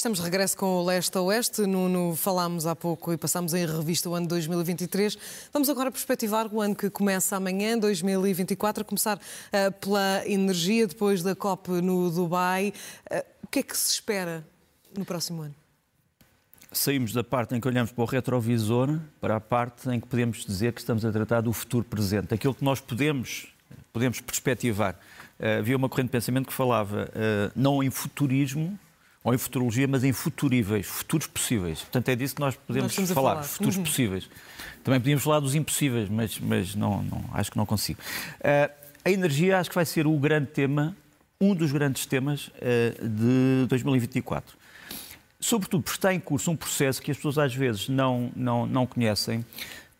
Estamos de regresso com o Leste a Oeste. Nuno, falámos há pouco e passámos em revista o ano 2023. Vamos agora perspectivar o ano que começa amanhã, 2024, a começar uh, pela energia, depois da COP no Dubai. Uh, o que é que se espera no próximo ano? Saímos da parte em que olhamos para o retrovisor para a parte em que podemos dizer que estamos a tratar do futuro presente, aquilo que nós podemos, podemos perspectivar. Uh, havia uma corrente de pensamento que falava não em futurismo, ou em futurologia, mas em futuríveis, futuros possíveis. Portanto, é disso que nós podemos nós falar, falar, futuros uhum. possíveis. Também podíamos falar dos impossíveis, mas, mas não, não, acho que não consigo. Uh, a energia acho que vai ser o grande tema, um dos grandes temas uh, de 2024. Sobretudo porque está em curso um processo que as pessoas às vezes não, não, não conhecem,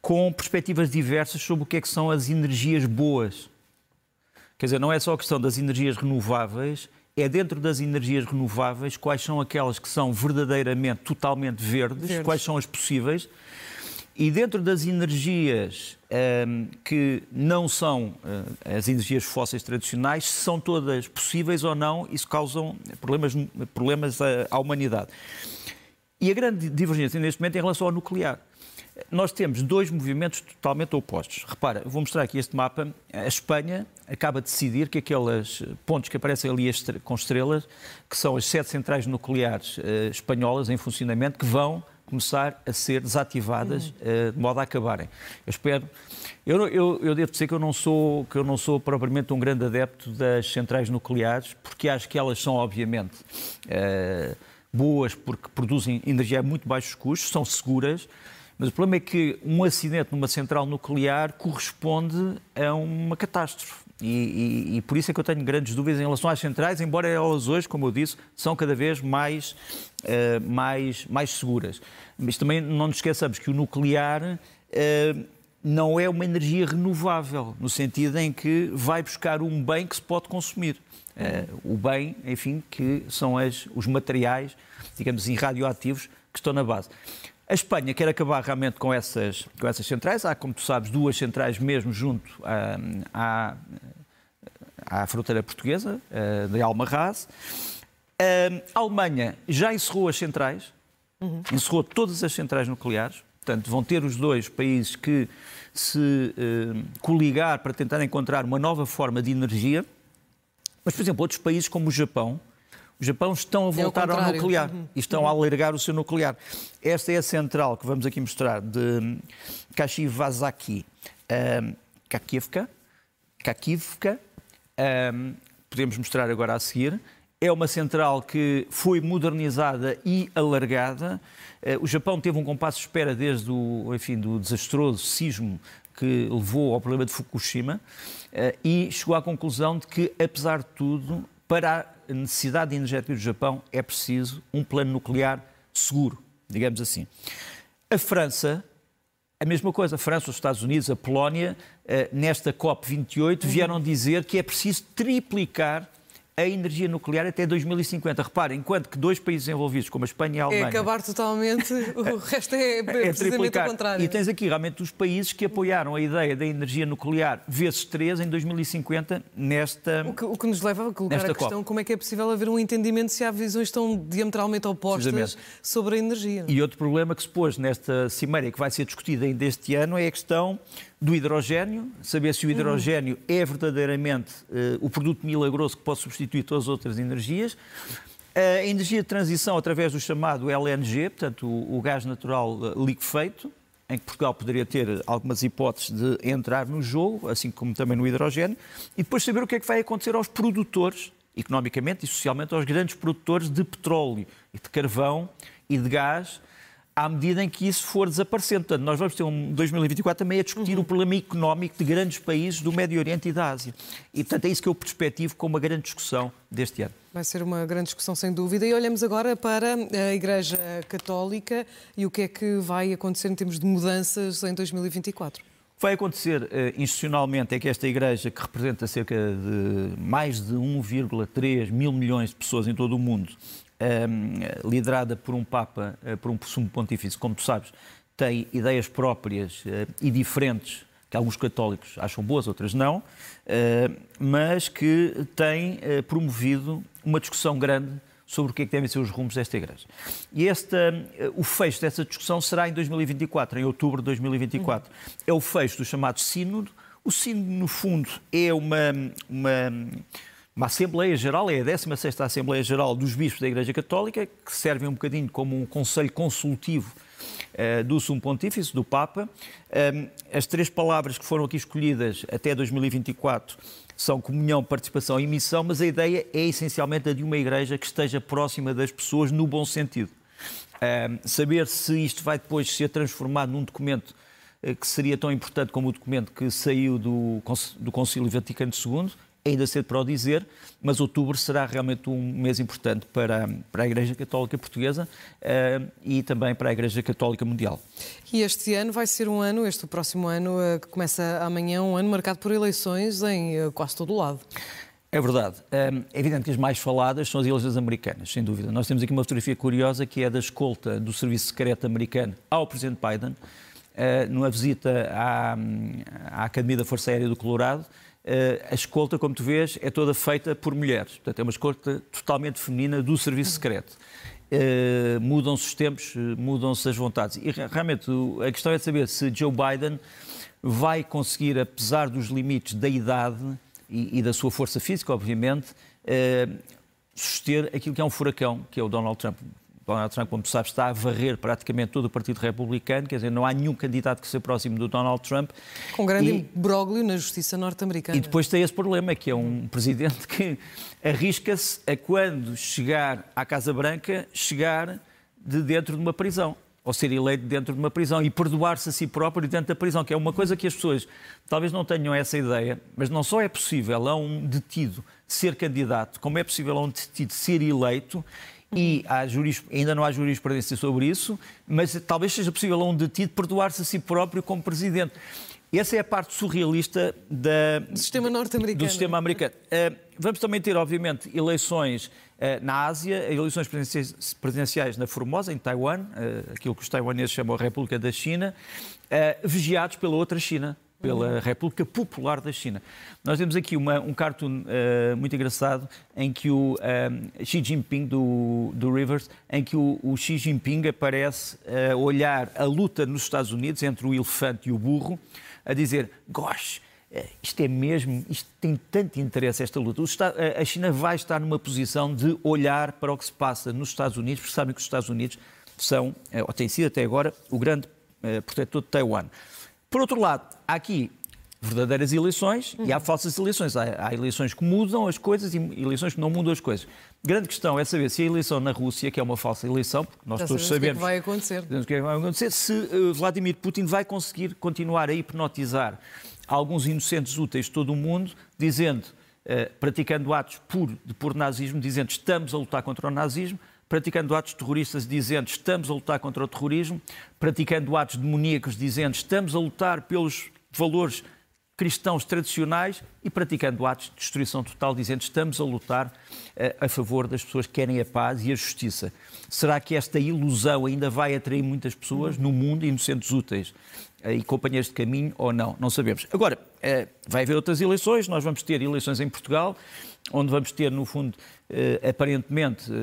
com perspectivas diversas sobre o que é que são as energias boas. Quer dizer, não é só a questão das energias renováveis, é dentro das energias renováveis quais são aquelas que são verdadeiramente, totalmente verdes, verdes. quais são as possíveis. E dentro das energias um, que não são uh, as energias fósseis tradicionais, são todas possíveis ou não, isso causam problemas, problemas à, à humanidade. E a grande divergência neste momento é em relação ao nuclear nós temos dois movimentos totalmente opostos. Repara, vou mostrar aqui este mapa. A Espanha acaba de decidir que aqueles pontos que aparecem ali com estrelas, que são as sete centrais nucleares uh, espanholas em funcionamento, que vão começar a ser desativadas uh, de modo a acabarem. Eu espero. Eu, eu, eu, devo dizer que eu, não sou, que eu não sou propriamente um grande adepto das centrais nucleares, porque acho que elas são, obviamente, uh, boas porque produzem energia a muito baixos custos, são seguras, mas o problema é que um acidente numa central nuclear corresponde a uma catástrofe. E, e, e, por isso é que eu tenho grandes dúvidas em relação às centrais, embora elas hoje, como eu disse, são cada vez mais, uh, mais, mais seguras. Mas também não nos esqueçamos que o nuclear uh, não é uma energia renovável, no sentido em que vai buscar um bem que se pode consumir. Uh, o bem, enfim, que são as, os materiais, digamos assim, radioativos que estão na base. A Espanha quer acabar realmente com essas, com essas centrais. Há, como tu sabes, duas centrais mesmo junto à, à, à fronteira portuguesa, de Almarraz. A Alemanha já encerrou as centrais, uhum. encerrou todas as centrais nucleares. Portanto, vão ter os dois países que se coligar para tentar encontrar uma nova forma de energia. Mas, por exemplo, outros países como o Japão, o Japão estão a é voltar é ao nuclear uhum. e estão a alargar o seu nuclear. Esta é a central que vamos aqui mostrar de Kashivazaki um, Kakivka. Kakivka. Um, podemos mostrar agora a seguir. É uma central que foi modernizada e alargada. Uh, o Japão teve um compasso de espera desde o enfim, do desastroso sismo que levou ao problema de Fukushima uh, e chegou à conclusão de que, apesar de tudo, para a necessidade energética do Japão é preciso um plano nuclear seguro, digamos assim. A França, a mesma coisa. A França, os Estados Unidos, a Polónia, eh, nesta COP28, vieram dizer que é preciso triplicar a energia nuclear até 2050. Reparem, enquanto que dois países envolvidos, como a Espanha e a Alemanha... É acabar totalmente, o resto é, é precisamente o contrário. E tens aqui realmente os países que apoiaram a ideia da energia nuclear vezes três em 2050 nesta O que, o que nos leva a colocar a questão COP. como é que é possível haver um entendimento se há visões tão diametralmente opostas sobre a energia. E outro problema que se pôs nesta cimeira que vai ser discutida ainda este ano é a questão do hidrogênio, saber se o hidrogênio uhum. é verdadeiramente uh, o produto milagroso que pode substituir todas as outras energias. A energia de transição através do chamado LNG, portanto, o, o gás natural uh, liquefeito, em que Portugal poderia ter algumas hipóteses de entrar no jogo, assim como também no hidrogênio, e depois saber o que é que vai acontecer aos produtores, economicamente e socialmente, aos grandes produtores de petróleo e de carvão e de gás à medida em que isso for desaparecendo. Portanto, nós vamos ter um 2024 também a discutir uhum. o problema económico de grandes países do Médio Oriente e da Ásia. E, portanto, é isso que eu perspectivo como uma grande discussão deste ano. Vai ser uma grande discussão, sem dúvida. E olhamos agora para a Igreja Católica e o que é que vai acontecer em termos de mudanças em 2024 vai acontecer uh, institucionalmente é que esta Igreja, que representa cerca de mais de 1,3 mil milhões de pessoas em todo o mundo, um, liderada por um Papa, uh, por um sumo pontífice, como tu sabes, tem ideias próprias uh, e diferentes, que alguns católicos acham boas, outras não, uh, mas que tem promovido uma discussão grande sobre o que é que devem ser os rumos desta Igreja. E esta, o fecho dessa discussão será em 2024, em outubro de 2024. Uhum. É o fecho do chamado Sínodo. O Sínodo, no fundo, é uma, uma uma Assembleia Geral, é a 16ª Assembleia Geral dos Bispos da Igreja Católica, que serve um bocadinho como um conselho consultivo uh, do Sumo Pontífice, do Papa. Um, as três palavras que foram aqui escolhidas até 2024 são comunhão, participação e missão, mas a ideia é essencialmente a de uma igreja que esteja próxima das pessoas no bom sentido. Um, saber se isto vai depois ser transformado num documento uh, que seria tão importante como o documento que saiu do, do Concílio Vaticano II, ainda cedo para o dizer, mas outubro será realmente um mês importante para, para a Igreja Católica Portuguesa uh, e também para a Igreja Católica Mundial. E este ano vai ser um ano, este próximo ano, uh, que começa amanhã, um ano marcado por eleições em uh, quase todo o lado. É verdade. É evidente que as mais faladas são as eleições americanas, sem dúvida. Nós temos aqui uma fotografia curiosa que é da escolta do Serviço Secreto americano ao Presidente Biden, numa visita à, à Academia da Força Aérea do Colorado, a escolta, como tu vês, é toda feita por mulheres. Portanto, é uma escolta totalmente feminina do serviço secreto. Uh, mudam-se os tempos, mudam-se as vontades. E realmente a questão é saber se Joe Biden vai conseguir, apesar dos limites da idade e, e da sua força física, obviamente, uh, suster aquilo que é um furacão, que é o Donald Trump. Donald Trump, como sabes, está a varrer praticamente todo o Partido Republicano, quer dizer, não há nenhum candidato que seja próximo do Donald Trump. Com grande imbróglio na justiça norte-americana. E depois tem esse problema, que é um presidente que arrisca-se a quando chegar à Casa Branca, chegar de dentro de uma prisão ou ser eleito dentro de uma prisão e perdoar-se a si próprio dentro da prisão, que é uma coisa que as pessoas talvez não tenham essa ideia, mas não só é possível a um detido ser candidato, como é possível a um detido ser eleito e juris, ainda não há jurisprudência sobre isso, mas talvez seja possível a um detido perdoar-se a si próprio como presidente. Essa é a parte surrealista da, do sistema norte-americano. Do sistema americano. Uh, vamos também ter, obviamente, eleições uh, na Ásia, eleições presidenciais na Formosa, em Taiwan, uh, aquilo que os taiwaneses chamam a República da China, vigiados pela outra China, pela República Popular da China. Nós temos aqui uma, um cartoon uh, muito engraçado em que o uh, Xi Jinping do, do Rivers, em que o, o Xi Jinping aparece a olhar a luta nos Estados Unidos entre o elefante e o burro, a dizer, gosh, eh, isto é mesmo, isto tem tanto interesse esta luta. A China vai estar numa posição de olhar para o que se passa nos Estados Unidos, porque sabem que os Estados Unidos são, ou têm sido até agora, o grande protetor de Taiwan. Por outro lado, há aqui verdadeiras eleições uhum. e há falsas eleições. Há, há, eleições que mudam as coisas e eleições que não mudam as coisas. Grande questão é saber se a eleição na Rússia, que é uma falsa eleição, porque nós Já todos sabemos, o que, é vai acontecer. o que, é que vai acontecer, se uh, Vladimir Putin vai conseguir continuar a hipnotizar alguns inocentes úteis de todo o mundo, dizendo, uh, praticando atos puro de puro nazismo, dizendo estamos a lutar contra o nazismo, praticando atos terroristas dizendo estamos a lutar contra o terrorismo, praticando atos demoníacos dizendo estamos a lutar pelos valores cristãos tradicionais e praticando atos de destruição total, dizendo estamos a lutar uh, a favor das pessoas que querem a paz e a justiça. Será que esta ilusão ainda vai atrair muitas pessoas no mundo, inocentes úteis uh, e companheiros de caminho ou não? Não sabemos. Agora, uh, vai haver outras eleições, nós vamos ter eleições em Portugal, onde vamos ter, no fundo, aparentemente, uh,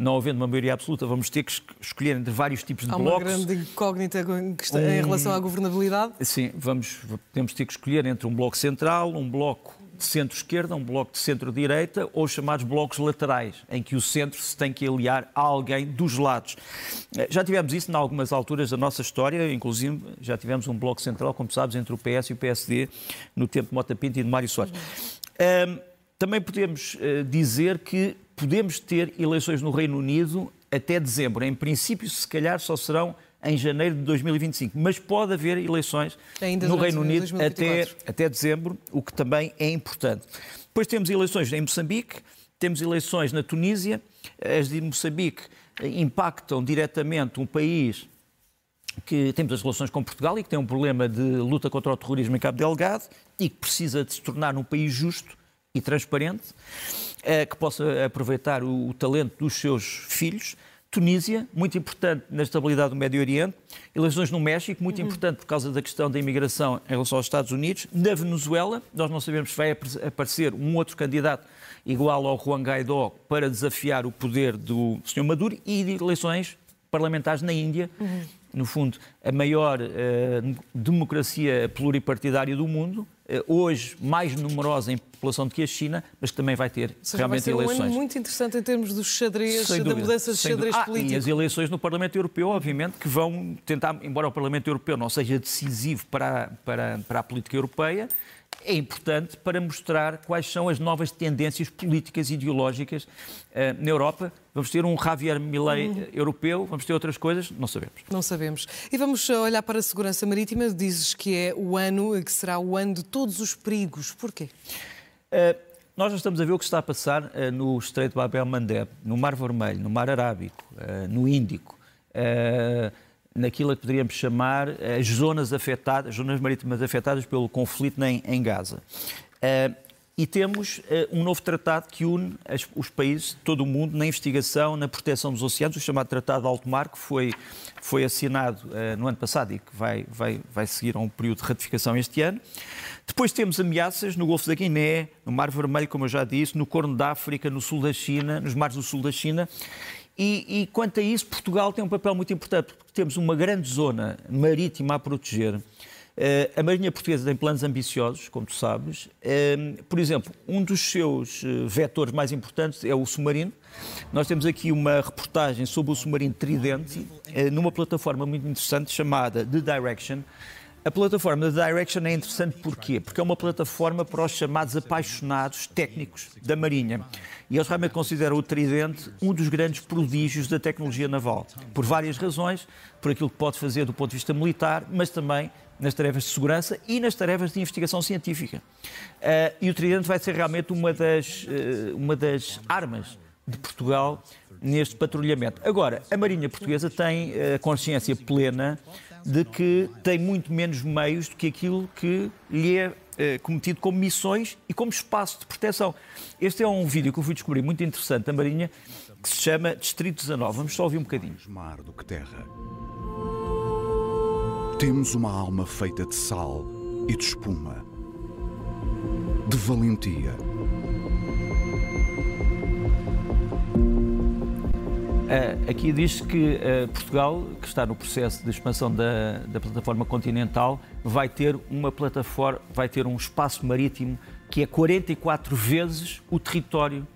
não havendo uma maioria absoluta, vamos ter que escolher entre vários tipos de Há blocos. Há uma grande incógnita um... em relação à governabilidade? Sim, vamos, temos ter que escolher entre um bloco central, um bloco de centro-esquerda, um bloco de centro-direita ou os chamados blocos laterais, em que o centro se tem que aliar a alguém dos lados. Uh, já tivemos isso em algumas alturas da nossa história, inclusive já tivemos um bloco central, como sabes, entre o PS e o PSD, no tempo de Mota Pinto e de Mário Soares. Uhum. Também podemos dizer que podemos ter eleições no Reino Unido até dezembro. Em princípio, se calhar só serão em janeiro de 2025, mas pode haver eleições Ainda no Reino Unido até, até dezembro, o que também é importante. Depois temos eleições em Moçambique, temos eleições na Tunísia, as de Moçambique impactam diretamente um país que temos as relações com Portugal e que tem um problema de luta contra o terrorismo em Cabo Delgado e que precisa de se tornar um país justo e transparente, eh, que possa aproveitar o talento dos seus filhos. Tunísia, muito importante na estabilidade do Médio Oriente. Eleições no México, muito uhum. importante por causa da questão da imigração em relação aos Estados Unidos. Na Venezuela, nós não sabemos se vai aparecer um outro candidato igual ao Juan Guaidó para desafiar o poder do Sr. Maduro e eleições parlamentares na Índia. Uhum no fundo, a maior uh, democracia pluripartidária do mundo, hoje mais numerosa em população do que a China, mas que também vai ter seja, realmente vai ser eleições. Um ano muito interessante em termos dos xadrez, sem da mudança de xadrez ah, político. E as eleições no Parlamento Europeu, obviamente, que vão tentar, embora o Parlamento Europeu não seja decisivo para, para, para a política europeia, é importante para mostrar quais são as novas tendências políticas e ideológicas uh, na Europa. Vamos ter um Javier Milei uhum. europeu, vamos ter outras coisas, não sabemos. Não sabemos. E vamos olhar para a segurança marítima. Dizes que é o ano, que será o ano de todos os perigos. Porquê? Uh, nós já estamos a ver o que está a passar uh, no Estreito de Bab el-Mandeb, no Mar Vermelho, no Mar Arábico, no Índico naquilo que poderíamos chamar as zonas afetadas, zonas marítimas afetadas pelo conflito em, em Gaza. Uh, e temos uh, um novo tratado que une as, os países, todo o mundo, na investigação, na proteção dos oceanos, o chamado Tratado de Alto Mar, que foi, foi assinado uh, no ano passado e que vai, vai, vai seguir a um período de ratificação este ano. Depois temos ameaças no Golfo da Guiné, no Mar Vermelho, como eu já disse, no Corno da África, no sul da China, nos mares do sul da China. E, e, quanto a isso, Portugal tem um papel muito importante, porque temos uma grande zona marítima a proteger. Uh, a Marinha Portuguesa tem planos ambiciosos, como tu sabes. Uh, por exemplo, um dos seus uh, vetores mais importantes é o submarino. Nós temos aqui uma reportagem sobre o submarino Tridente, numa plataforma muito interessante chamada The Direction. A plataforma da Direction é interessante porquê? Porque é uma plataforma para os chamados apaixonados técnicos da Marinha. E eles realmente consideram o Tridente um dos grandes prodígios da tecnologia naval. Por várias razões, por aquilo que pode fazer do ponto de vista militar, mas também nas tarefas de segurança e nas tarefas de investigação científica. Uh, e o Tridente vai ser realmente uma das, uh, uma das armas de Portugal neste patrulhamento. Agora, a Marinha Portuguesa tem a consciência plena de que tem muito menos meios do que aquilo que lhe é eh, cometido como missões e como espaço de proteção. Este é um vídeo que eu fui descobrir muito interessante da Marinha, que se chama Distrito 19. Vamos só ouvir um bocadinho. Mar do que terra. Temos uma alma feita de sal e de espuma, de valentia aqui diz que uh, Portugal, que está no processo de expansão da, da, plataforma continental, vai ter uma plataforma, vai ter um espaço marítimo que é 44 vezes o território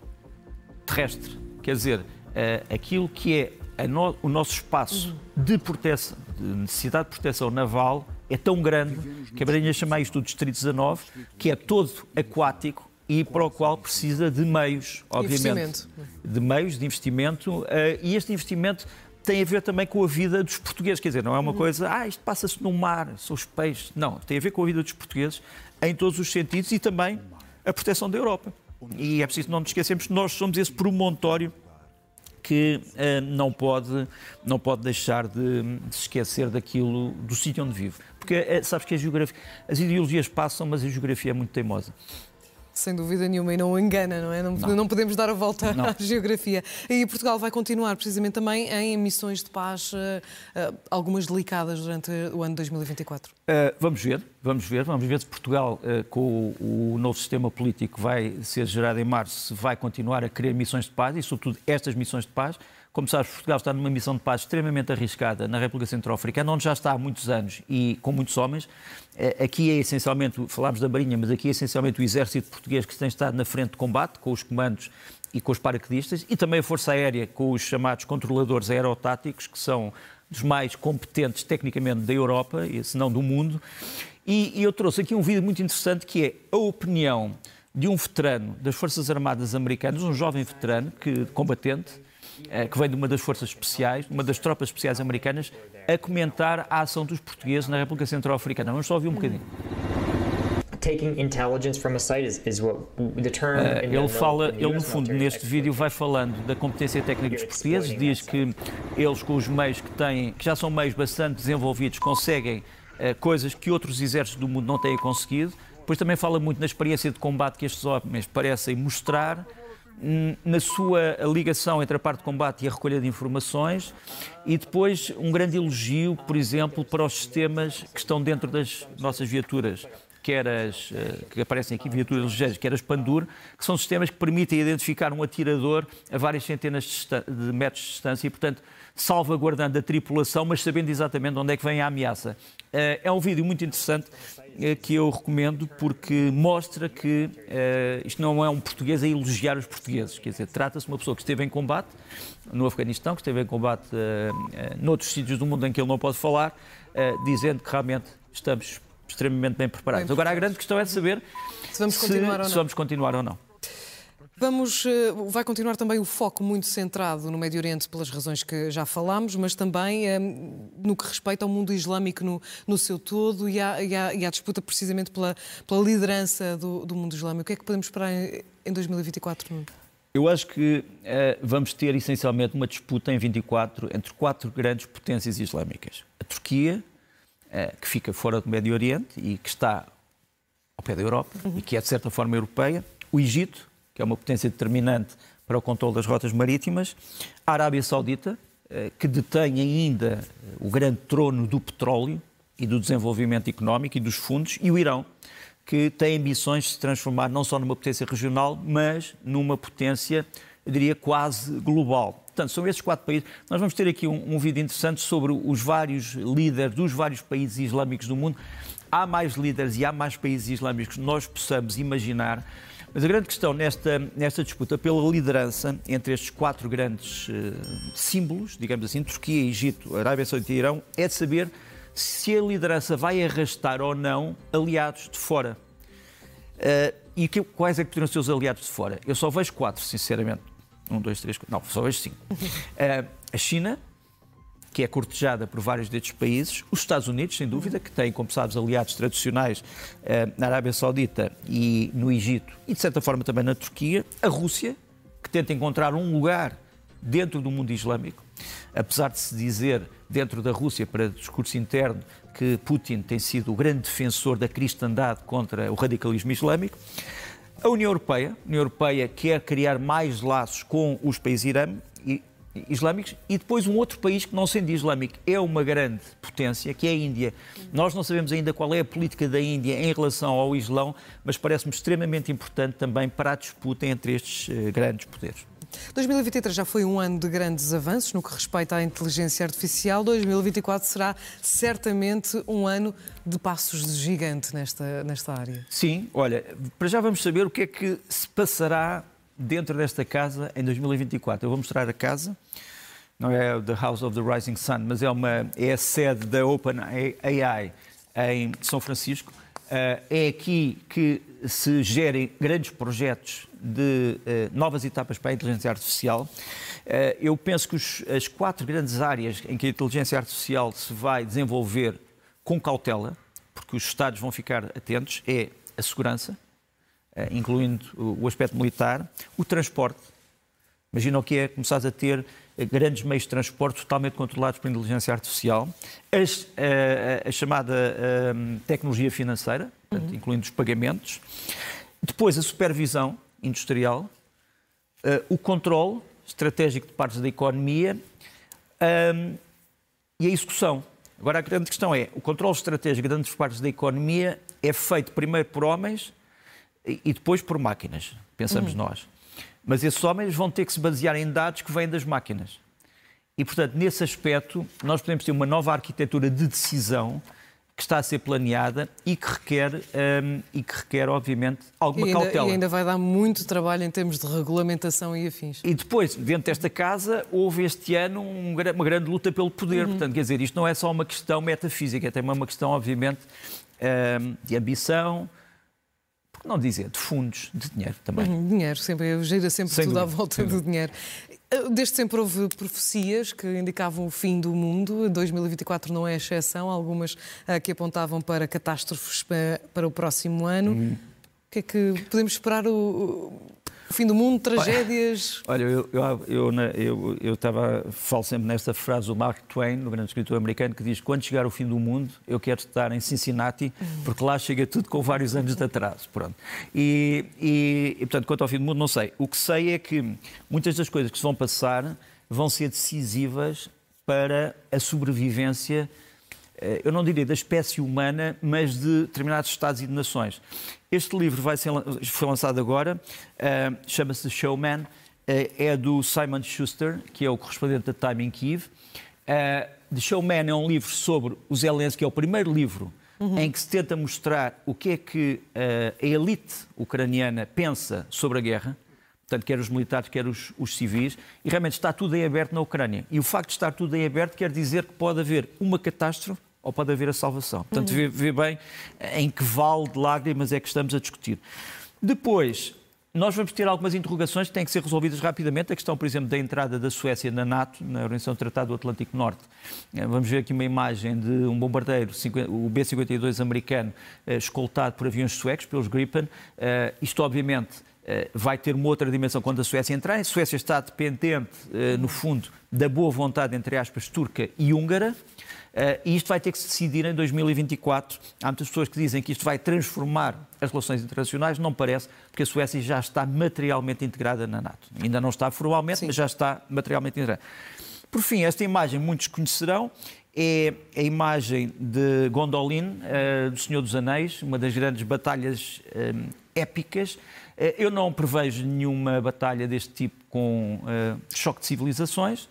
terrestre. Quer dizer, uh, aquilo que é no, o nosso espaço de proteção, de necessidade de proteção naval, é tão grande que a Marinha chama isto do Distrito 19, que é todo aquático e para o qual precisa de meios, obviamente. De meios de investimento. Eh, e este investimento tem a ver também com a vida dos portugueses. Quer dizer, não é uma coisa, ah, isto passa-se no mar, são os peixes. Não, tem a ver com a vida dos portugueses em todos os sentidos e também a proteção da Europa. E é preciso não nos esquecermos que nós somos esse promontório que uh, não, pode, não pode deixar de, de se esquecer daquilo, do sítio onde vive. Porque uh, sabes que a geografia, as ideologias passam, mas a geografia é muito teimosa. Sem dúvida nenhuma, e não engana, não é? Não, não. não podemos dar a volta não. à geografia. E Portugal vai continuar precisamente também em missões de paz, uh, uh, algumas delicadas durante o ano 2024. Uh, eh, vamos ver, vamos ver, vamos ver se Portugal, com o, o, novo sistema político que vai ser gerado em março, vai continuar a querer missões de paz e, sobretudo, estas missões de paz. Como sabes, Portugal está numa missão de paz extremamente arriscada na República Centro-Africana, onde já está há muitos anos e com muitos homens. Eh, aqui é essencialmente, falámos da Marinha, mas aqui é essencialmente o exército português que tem estado na frente de combate, com os comandos e com os paraquedistas, e também a Força Aérea, com os chamados controladores aerotáticos, que são dos mais competentes tecnicamente da Europa, se não do mundo. E, e eu trouxe aqui um vídeo muito interessante que é a opinião de um veterano das Forças Armadas Americanas, um jovem veterano que, combatente, eh, que vem de uma das forças especiais, uma das tropas especiais americanas, a comentar a ação dos portugueses na República Centro-Africana. Vamos só ouvir um bocadinho. Taking intelligence from a site is, is what the term. Uh, ele fala, ele no fundo neste vídeo vai falando da competência técnica dos portugueses, diz que eles com os meios que têm, que já são meios bastante desenvolvidos, conseguem uh, coisas que outros exércitos do mundo não têm conseguido. Depois também fala muito na experiência de combate que estes homens parecem mostrar, hum, na sua ligação entre a parte de combate e a recolha de informações, e depois um grande elogio, por exemplo, para os sistemas que estão dentro das nossas viaturas quer as eh, que aparecem aqui, viaturas ligeiras, quer as Pandur, que são sistemas que permitem identificar um atirador a várias centenas de, metros de distância e, portanto, salvaguardando a tripulação, mas sabendo exatamente onde é que vem a ameaça. Eh, é um vídeo muito interessante eh, que eu recomendo porque mostra que isto não é um português a elogiar os portugueses, quer dizer, trata-se de uma pessoa que esteve em combate no Afeganistão, que esteve em combate noutros sítios do mundo em que ele não pode falar, dizendo que realmente estamos extremamente bem preparados. Bem, Agora, a grande questão é de saber se vamos continuar, se, se vamos continuar ou não. Vamos, eh, vai continuar também o foco muito centrado no Médio Oriente pelas razões que já falámos, mas também eh, no que respeita ao mundo islâmico no, no seu todo e à, e, à, e à, disputa precisamente pela, pela liderança do, do, mundo islâmico. O que é que podemos esperar em, em 2024? Eu acho que eh, vamos ter essencialmente uma disputa em 24 entre quatro grandes potências islâmicas: a Turquia, que fica fora do Médio Oriente e que está ao pé da Europa uhum. e que é, de certa forma, europeia, o Egito, que é uma potência determinante para o controle das rotas marítimas, a Arábia Saudita, eh, que detém ainda o grande trono do petróleo e do desenvolvimento económico e dos fundos, e o Irão, que tem ambições de se transformar não só numa potência regional, mas numa potência, eu diria, quase global. Portanto, são esses quatro países. Nós vamos ter aqui um, um vídeo interessante sobre os vários líderes dos vários países islâmicos do mundo. Há mais líderes e há mais países islâmicos que nós possamos imaginar. Mas a grande questão nesta, nesta disputa pela liderança entre estes quatro grandes uh, símbolos, digamos assim, Turquia, Egito, Arábia Saudita e Irão, é de saber se a liderança vai arrastar ou não aliados de fora. Uh, e que, quais é que poderiam ser os aliados de fora? Eu só vejo quatro, sinceramente. Um, dois, três, quatro. Não, só vejo cinco. Uh, a China, que é cortejada por vários destes países, os Estados Unidos, sem dúvida, que têm como sabes aliados tradicionais uh, na Arábia Saudita e no Egito e de certa forma também na Turquia, a Rússia, que tenta encontrar um lugar dentro do mundo islâmico, apesar de se dizer dentro da Rússia, para discurso interno, que Putin tem sido o grande defensor da cristandade contra o radicalismo islâmico. A União Europeia, a União Europeia quer criar mais laços com os países islâmicos e depois um outro país que, não sendo islâmico, é uma grande potência, que é a Índia. Nós não sabemos ainda qual é a política da Índia em relação ao Islão, mas parece-me extremamente importante também para a disputa entre estes eh, grandes poderes. 2023 já foi um ano de grandes avanços no que respeita à inteligência artificial. 2024 será certamente um ano de passos de gigante nesta, nesta área. Sim, olha, para já vamos saber o que é que se passará dentro desta casa em 2024. Eu vou mostrar a casa. Não é The House of the Rising Sun, mas é, uma, é a sede da OpenAI em São Francisco. Uh, é aqui que se gerem grandes projetos de uh, novas etapas para a inteligência artificial. Uh, eu penso que os, as quatro grandes áreas em que a inteligência artificial se vai desenvolver com cautela, porque os Estados vão ficar atentos, é a segurança, incluindo o, aspecto militar, o transporte. Imagina o que é começar a ter grandes meios de transporte totalmente controlados por inteligência artificial, as, a, a, chamada tecnologia financeira, portanto, uhum. incluindo os pagamentos, depois a supervisão industrial, o controle estratégico de partes da economia e a execução. Agora, a grande questão é, o controle estratégico de grandes partes da economia é feito primeiro por homens e depois por máquinas, pensamos uhum. nós. Mas esses homens vão ter que se basear em dados que vêm das máquinas. E, portanto, nesse aspecto, nós podemos ter uma nova arquitetura de decisão que está a ser planeada e que requer, um, e que requer obviamente, alguma e ainda, cautela. E ainda vai dar muito trabalho em termos de regulamentação e afins. E depois, dentro desta casa, houve este ano um, uma grande luta pelo poder. Uhum. Portanto, quer dizer, isto não é só uma questão metafísica, é também uma questão, obviamente, um, de ambição, não dizer, de fundos, de dinheiro também. Uhum, dinheiro, sempre, gira sempre Sem tudo dúvida, à volta do dinheiro. Eh, desde sempre houve profecias que indicavam o fim do mundo. 2024 não é exceção. Algumas uh, que apontavam para catástrofes para, para o próximo ano. Uhum. O que é que podemos esperar? O fim do mundo, tragédias. Olha, eu, eu, eu, eu, estava, falo sempre nesta frase do Mark Twain, o grande escritor americano, que diz: Quando chegar o fim do mundo, eu quero estar em Cincinnati, porque lá chega tudo com vários anos de atraso. Pronto. E, e, e, portanto, quanto ao fim do mundo, não sei. O que sei é que muitas das coisas que se vão passar vão ser decisivas para a sobrevivência eu não diria da espécie humana, mas de determinados Estados e de nações. Este livro vai ser, foi lançado agora, uh, chama-se Showman, uh, é do Simon Schuster, que é o correspondente da Time in Kiev. The Showman é um livro sobre o Zelensky, é o primeiro livro uhum. em que se tenta mostrar o que é que a elite ucraniana pensa sobre a guerra, portanto, quer os militares, quer os, os, civis, e realmente está tudo em aberto na Ucrânia. E o facto de estar tudo em aberto quer dizer que pode haver uma catástrofe ou pode haver a salvação. Portanto, uhum. vê, vê bem em que vale de lágrimas é que estamos a discutir. Depois, nós vamos ter algumas interrogações que têm que ser resolvidas rapidamente. A questão, por exemplo, da entrada da Suécia na NATO, na Organização do Tratado do Atlântico Norte. Eh, vamos ver aqui uma imagem de um bombardeiro, o B-52 americano, eh, escoltado por aviões suecos, pelos Gripen. Eh, isto, obviamente, vai ter uma outra dimensão quando a Suécia entrar. A Suécia está dependente, no fundo, da boa vontade, entre aspas, turca e húngara. Uh, e isto vai ter que se decidir em 2024. Há muitas pessoas que dizem que isto vai transformar as relações internacionais. Não parece, porque a Suécia já está materialmente integrada na NATO. Ainda não está formalmente, Sim. mas já está materialmente integrada. Por fim, esta imagem muitos conhecerão. É a imagem de Gondolin, uh, do Senhor dos Anéis, uma das grandes batalhas uh, épicas. eu não prevejo nenhuma batalha deste tipo com choque de civilizações.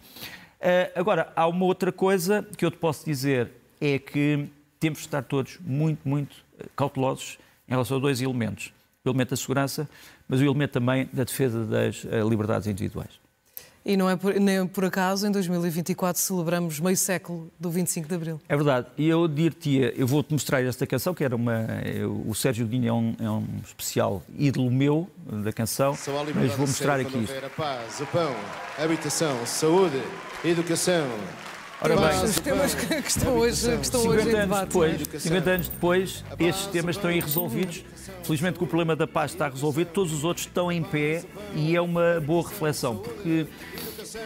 Uh, agora, há uma outra coisa que eu te posso dizer, é que temos de estar todos muito, muito eh, cautelosos em relação a dois elementos. O elemento da segurança, mas o elemento também da defesa das uh, liberdades individuais. E não é por, nem por acaso, em 2024 celebramos meio século do 25 de Abril. É verdade. E eu dir-te, eu vou-te mostrar esta canção, que era uma. Eu, o Sérgio Godinho é um, é um especial ídolo meu da canção, mas vou mostrar aqui. A paz, o pão, a habitação, saúde, educação. Ora bem, os temas que, estão hoje, que estão 50 hoje em anos debate. Depois, 50 anos depois, estes temas estão irresolvidos. Felizmente que o problema da paz está resolvido, todos os outros estão em pé e é uma boa reflexão, porque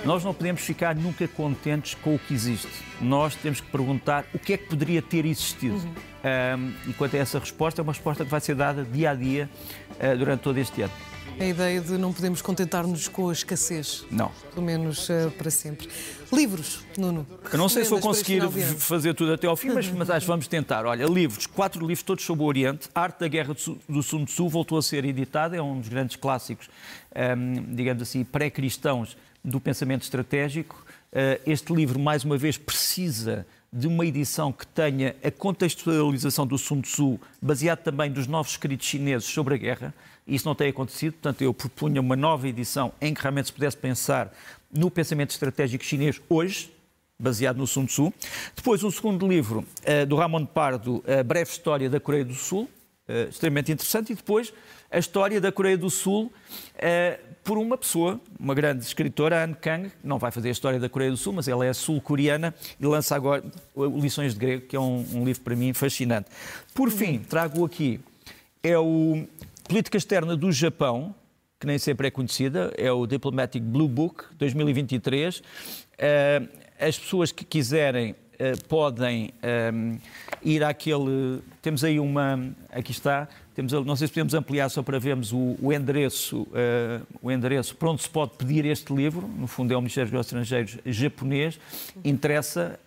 nós não podemos ficar nunca contentes com o que existe. Nós temos que perguntar o que é que poderia ter existido. Uhum. Um, e quanto a essa resposta, é uma resposta que vai ser dada dia a dia uh, durante todo este ano. A ideia de não podemos contentar-nos com a escassez. Não. Pelo menos uh, para sempre. Livros, Nuno. Eu não sei se vou conseguir fazer tudo até ao fim, mas, mas acho que vamos tentar. Olha, livros, quatro livros todos sobre o Oriente. Arte da Guerra do Sun Tzu voltou a ser editado, é um dos grandes clássicos, um, ehm, digamos assim, pré-cristãos do pensamento estratégico. Uh, este livro, mais uma vez, precisa de uma edição que tenha a contextualização do Sun Tzu, baseado também dos novos escritos chineses sobre a guerra. Isso não tem acontecido, portanto, eu propunha uma nova edição em que realmente se pudesse pensar no pensamento estratégico chinês hoje, baseado no Sun Tzu. Depois, um segundo livro uh, do Ramon Pardo, A Breve História da Coreia do Sul, uh, extremamente interessante. E depois, a história da Coreia do Sul uh, por uma pessoa, uma grande escritora, Anne Kang, não vai fazer a história da Coreia do Sul, mas ela é sul-coreana e lança agora Lições de Grego, que é um livro para mim fascinante. Por fim, trago aqui é o Política Externa do Japão, que nem sempre é conhecida, é o Diplomatic Blue Book 2023. Eh, as pessoas que quiserem eh, podem eh, ir àquele. Temos aí uma. Aqui está. Temos, não sei se podemos ampliar só para vermos o, o endereço, o endereço para onde se pode pedir este livro. No fundo, é o Ministério dos Estrangeiros japonês. Interessa.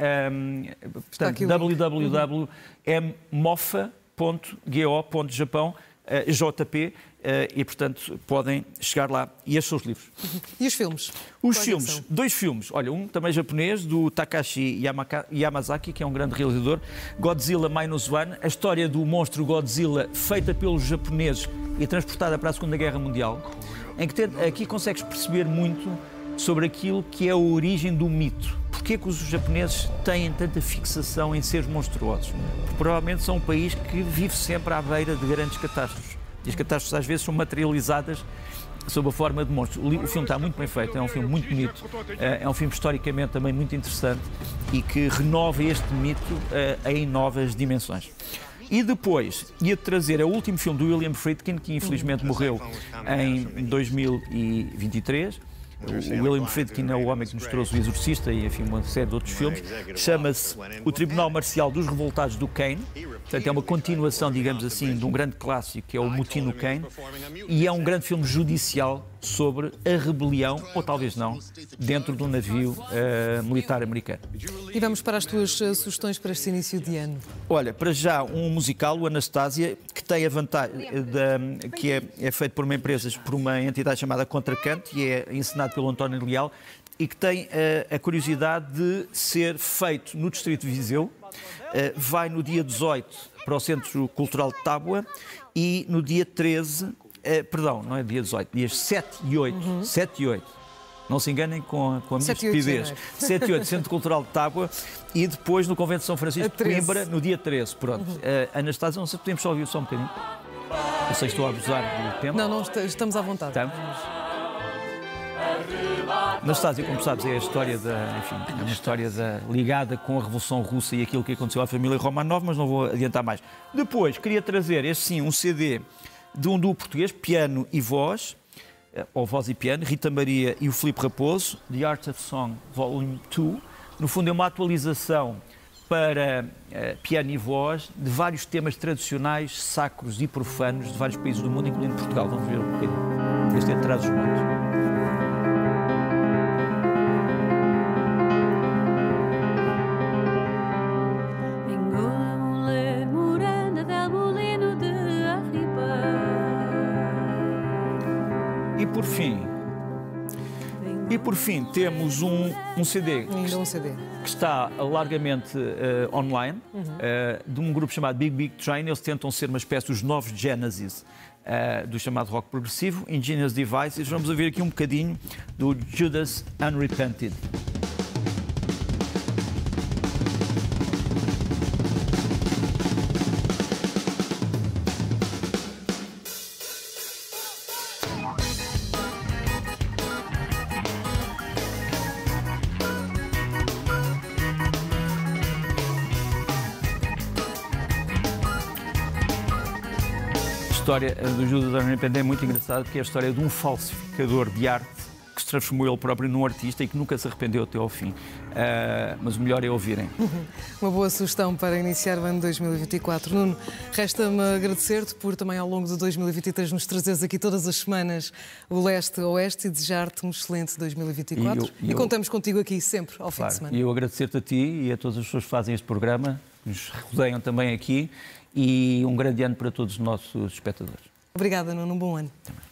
portanto, www.mofa.go.japão uh, JP, Uh, e, portanto, podem chegar lá. E estes são os livros. E os filmes? Os Qual filmes, é dois filmes. Olha, um também japonês, do Takashi Yamaka, Yamazaki, que é um grande realizador. Godzilla Minus One, a história do monstro Godzilla feita pelos japoneses e transportada para a Segunda Guerra Mundial, em que aqui consegues perceber muito sobre aquilo que é a origem do mito. Porquê que os japoneses têm tanta fixação em ser monstruosos? Porque provavelmente são um país que vive sempre à beira de grandes catástrofes. E as catástrofes às vezes são materializadas sob a forma de monstros. O filme está muito bem feito, é um filme muito bonito, é um filme historicamente também muito interessante e que renova este mito em novas dimensões. E depois ia trazer o último filme do William Friedkin, que infelizmente morreu em 2023 o William Friedkin é o homem que nos trouxe o Exorcista e, enfim, uma série de outros filmes. Chama-se O Tribunal Marcial dos Revoltados do Kane. Portanto, é uma continuação, digamos assim, de um grande clássico que é o Motim no Kane. E é um grande filme judicial sobre a rebelião, ou talvez não, dentro de um navio uh, militar americano. E vamos para as tuas uh, sugestões para este início de ano. Olha, para já um musical, o Anastasia, que tem a vantagem, uh, que é, é feito por uma empresa, por uma entidade chamada Contracanto, e é encenado pelo António Leal, e que tem a curiosidade de ser feito no Distrito de Viseu, vai no dia 18 para o Centro Cultural de Tábua e no dia 13 Uh, perdão, não é dia 18, dias 7 e 8. Uhum. 7 e 8. Não se enganem com a, com a minha estupidez. 7 e 8, Centro Cultural de Tábua e depois no Convento de São Francisco de Coimbra, no dia 13. Pronto. Uhum. Uh, Anastasia, não sei se podemos só ouvir só um bocadinho. Não sei se estou a abusar do tempo. Não, não, estamos à vontade. Estamos. Anastasia, como sabes, é a história da, enfim, é uma história da, ligada com a Revolução Russa e aquilo que aconteceu à família Romanov, mas não vou adiantar mais. Depois, queria trazer, este sim, um CD de um duo português, piano e voz, eh, ou voz e piano, Rita Maria e o Filipe Raposo, The Art of Song Volume 2. No fundo, é uma atualização para uh, piano e voz de vários temas tradicionais, sacros e profanos de vários países do mundo, incluindo Portugal. Vamos ver um bocadinho. Este é trás dos montes. Por fim temos um, um CD, que, um CD que está largamente uh, online, uhum. uh, de um grupo chamado Big Big Train. Eles tentam ser uma espécie dos novos Genesis uh, do chamado rock progressivo, Ingenious Devices. Vamos ouvir aqui um bocadinho do Judas Unrepented. História do Judas Arnepende é muito engraçada porque é a história de um falsificador de arte se transformou ele próprio num artista e que nunca se arrependeu até ao fim. Uh, mas o melhor é ouvirem. Uma boa sugestão para iniciar o ano 2024. Nuno, resta-me agradecer-te por também ao longo de 2023 nos trazeres aqui todas as semanas o leste-oeste e desejar-te um excelente 2024. E, eu, e, contamos contigo aqui sempre ao claro, fim de semana. E eu agradecer-te a ti e a todas as pessoas que fazem este programa, nos rodeiam também aqui e um grande ano para todos os nossos espectadores. Obrigada, Nuno. Um bom ano. Também.